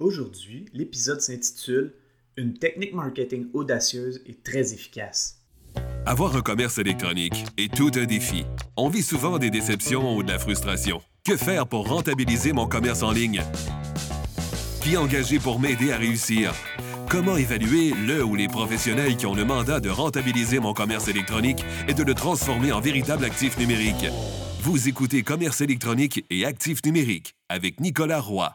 Aujourd'hui, l'épisode s'intitule Une technique marketing audacieuse et très efficace. Avoir un commerce électronique est tout un défi. On vit souvent des déceptions ou de la frustration. Que faire pour rentabiliser mon commerce en ligne? Qui engager pour m'aider à réussir? Comment évaluer le ou les professionnels qui ont le mandat de rentabiliser mon commerce électronique et de le transformer en véritable actif numérique? Vous écoutez Commerce électronique et actif numérique avec Nicolas Roy.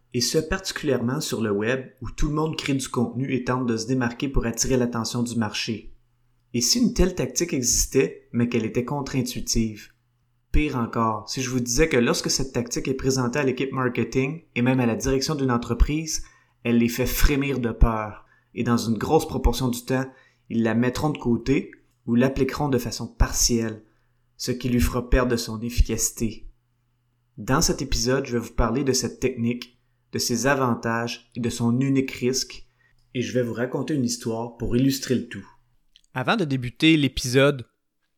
et ce particulièrement sur le web où tout le monde crée du contenu et tente de se démarquer pour attirer l'attention du marché. Et si une telle tactique existait, mais qu'elle était contre-intuitive? Pire encore, si je vous disais que lorsque cette tactique est présentée à l'équipe marketing et même à la direction d'une entreprise, elle les fait frémir de peur, et dans une grosse proportion du temps, ils la mettront de côté ou l'appliqueront de façon partielle, ce qui lui fera perdre de son efficacité. Dans cet épisode, je vais vous parler de cette technique de ses avantages et de son unique risque, et je vais vous raconter une histoire pour illustrer le tout. Avant de débuter l'épisode,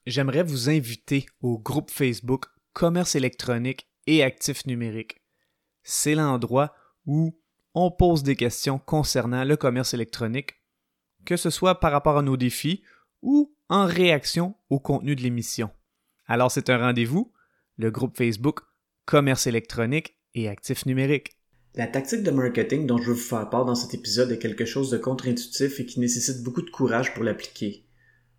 j'aimerais vous inviter au groupe Facebook Commerce électronique et actifs numériques. C'est l'endroit où on pose des questions concernant le commerce électronique, que ce soit par rapport à nos défis ou en réaction au contenu de l'émission. Alors c'est un rendez-vous, le groupe Facebook Commerce électronique et actifs numériques. La tactique de marketing dont je veux vous faire part dans cet épisode est quelque chose de contre-intuitif et qui nécessite beaucoup de courage pour l'appliquer.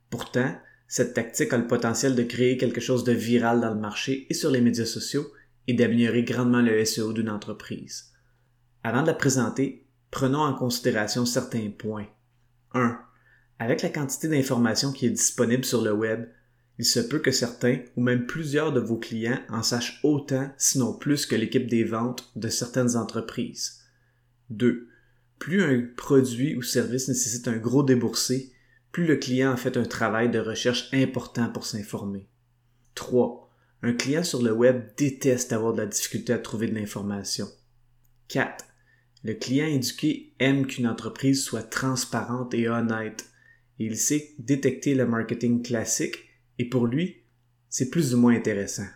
Pourtant, cette tactique a le potentiel de créer quelque chose de viral dans le marché et sur les médias sociaux et d'améliorer grandement le SEO d'une entreprise. Avant de la présenter, prenons en considération certains points. 1. Avec la quantité d'informations qui est disponible sur le web, il se peut que certains ou même plusieurs de vos clients en sachent autant, sinon plus que l'équipe des ventes de certaines entreprises. 2. Plus un produit ou service nécessite un gros déboursé, plus le client a fait un travail de recherche important pour s'informer. 3. Un client sur le web déteste avoir de la difficulté à trouver de l'information. 4. Le client éduqué aime qu'une entreprise soit transparente et honnête. Il sait détecter le marketing classique et pour lui, c'est plus ou moins intéressant.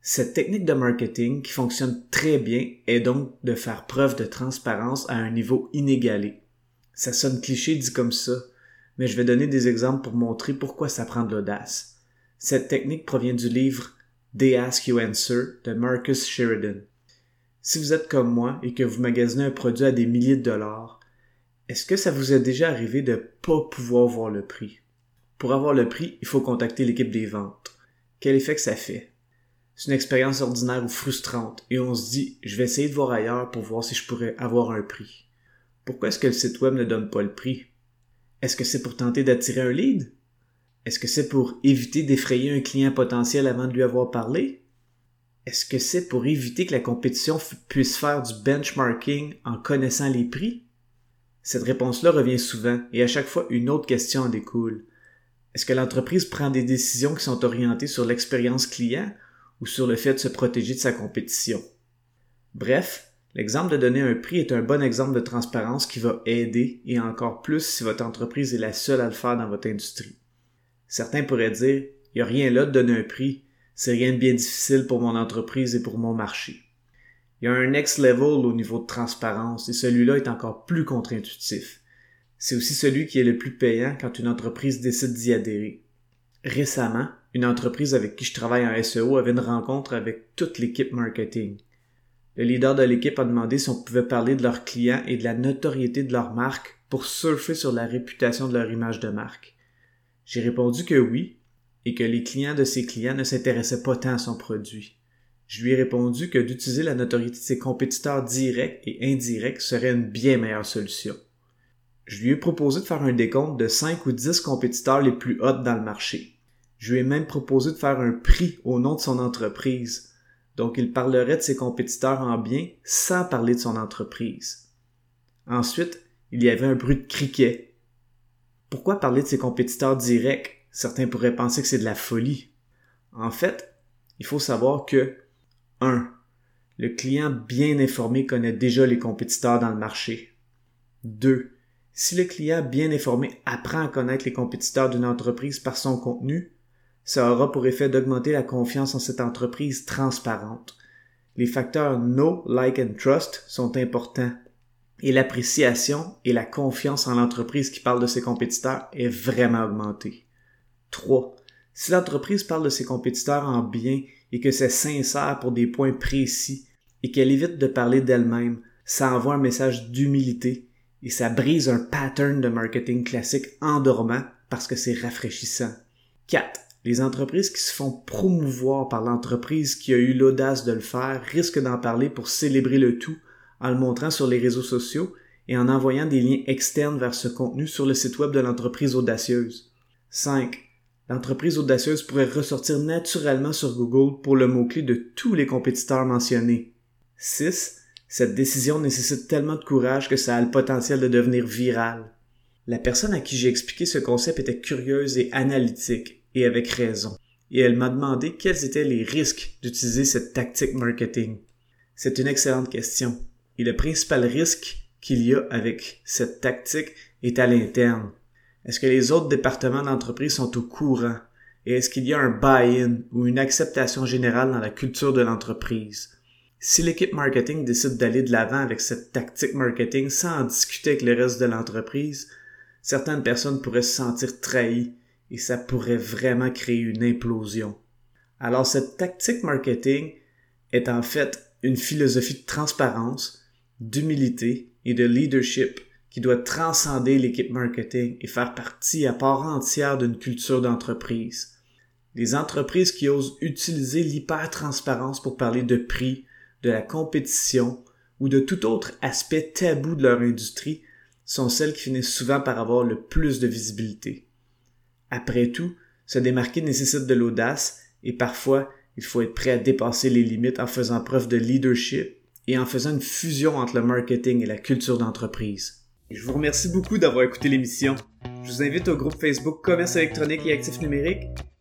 Cette technique de marketing qui fonctionne très bien est donc de faire preuve de transparence à un niveau inégalé. Ça sonne cliché dit comme ça, mais je vais donner des exemples pour montrer pourquoi ça prend de l'audace. Cette technique provient du livre They Ask You Answer de Marcus Sheridan. Si vous êtes comme moi et que vous magasinez un produit à des milliers de dollars, est-ce que ça vous est déjà arrivé de pas pouvoir voir le prix? Pour avoir le prix, il faut contacter l'équipe des ventes. Quel effet que ça fait? C'est une expérience ordinaire ou frustrante et on se dit, je vais essayer de voir ailleurs pour voir si je pourrais avoir un prix. Pourquoi est-ce que le site web ne donne pas le prix? Est-ce que c'est pour tenter d'attirer un lead? Est-ce que c'est pour éviter d'effrayer un client potentiel avant de lui avoir parlé? Est-ce que c'est pour éviter que la compétition puisse faire du benchmarking en connaissant les prix? Cette réponse-là revient souvent et à chaque fois une autre question en découle. Est-ce que l'entreprise prend des décisions qui sont orientées sur l'expérience client ou sur le fait de se protéger de sa compétition? Bref, l'exemple de donner un prix est un bon exemple de transparence qui va aider et encore plus si votre entreprise est la seule à le faire dans votre industrie. Certains pourraient dire, il n'y a rien là de donner un prix, c'est rien de bien difficile pour mon entreprise et pour mon marché. Il y a un next level au niveau de transparence et celui-là est encore plus contre-intuitif. C'est aussi celui qui est le plus payant quand une entreprise décide d'y adhérer. Récemment, une entreprise avec qui je travaille en SEO avait une rencontre avec toute l'équipe marketing. Le leader de l'équipe a demandé si on pouvait parler de leurs clients et de la notoriété de leur marque pour surfer sur la réputation de leur image de marque. J'ai répondu que oui, et que les clients de ses clients ne s'intéressaient pas tant à son produit. Je lui ai répondu que d'utiliser la notoriété de ses compétiteurs directs et indirects serait une bien meilleure solution je lui ai proposé de faire un décompte de 5 ou 10 compétiteurs les plus hauts dans le marché. Je lui ai même proposé de faire un prix au nom de son entreprise. Donc il parlerait de ses compétiteurs en bien sans parler de son entreprise. Ensuite, Il y avait un bruit de criquet. Pourquoi parler de ses compétiteurs directs? Certains pourraient penser que c'est de la folie. En fait, il faut savoir que 1. Le client bien informé connaît déjà les compétiteurs dans le marché. 2. Si le client bien informé apprend à connaître les compétiteurs d'une entreprise par son contenu, ça aura pour effet d'augmenter la confiance en cette entreprise transparente. Les facteurs Know, Like and Trust sont importants et l'appréciation et la confiance en l'entreprise qui parle de ses compétiteurs est vraiment augmentée. 3. Si l'entreprise parle de ses compétiteurs en bien et que c'est sincère pour des points précis et qu'elle évite de parler d'elle-même, ça envoie un message d'humilité et ça brise un pattern de marketing classique endormant parce que c'est rafraîchissant. 4. Les entreprises qui se font promouvoir par l'entreprise qui a eu l'audace de le faire risquent d'en parler pour célébrer le tout en le montrant sur les réseaux sociaux et en envoyant des liens externes vers ce contenu sur le site web de l'entreprise audacieuse. 5. L'entreprise audacieuse pourrait ressortir naturellement sur Google pour le mot-clé de tous les compétiteurs mentionnés. 6. Cette décision nécessite tellement de courage que ça a le potentiel de devenir viral. La personne à qui j'ai expliqué ce concept était curieuse et analytique, et avec raison, et elle m'a demandé quels étaient les risques d'utiliser cette tactique marketing. C'est une excellente question, et le principal risque qu'il y a avec cette tactique est à l'interne. Est-ce que les autres départements d'entreprise sont au courant? Et est-ce qu'il y a un buy-in ou une acceptation générale dans la culture de l'entreprise? Si l'équipe marketing décide d'aller de l'avant avec cette tactique marketing sans en discuter avec le reste de l'entreprise, certaines personnes pourraient se sentir trahies et ça pourrait vraiment créer une implosion. Alors cette tactique marketing est en fait une philosophie de transparence, d'humilité et de leadership qui doit transcender l'équipe marketing et faire partie à part entière d'une culture d'entreprise. Les entreprises qui osent utiliser l'hyper-transparence pour parler de prix, de la compétition ou de tout autre aspect tabou de leur industrie sont celles qui finissent souvent par avoir le plus de visibilité. Après tout, se démarquer nécessite de l'audace et parfois il faut être prêt à dépasser les limites en faisant preuve de leadership et en faisant une fusion entre le marketing et la culture d'entreprise. Je vous remercie beaucoup d'avoir écouté l'émission. Je vous invite au groupe Facebook Commerce électronique et actifs numériques.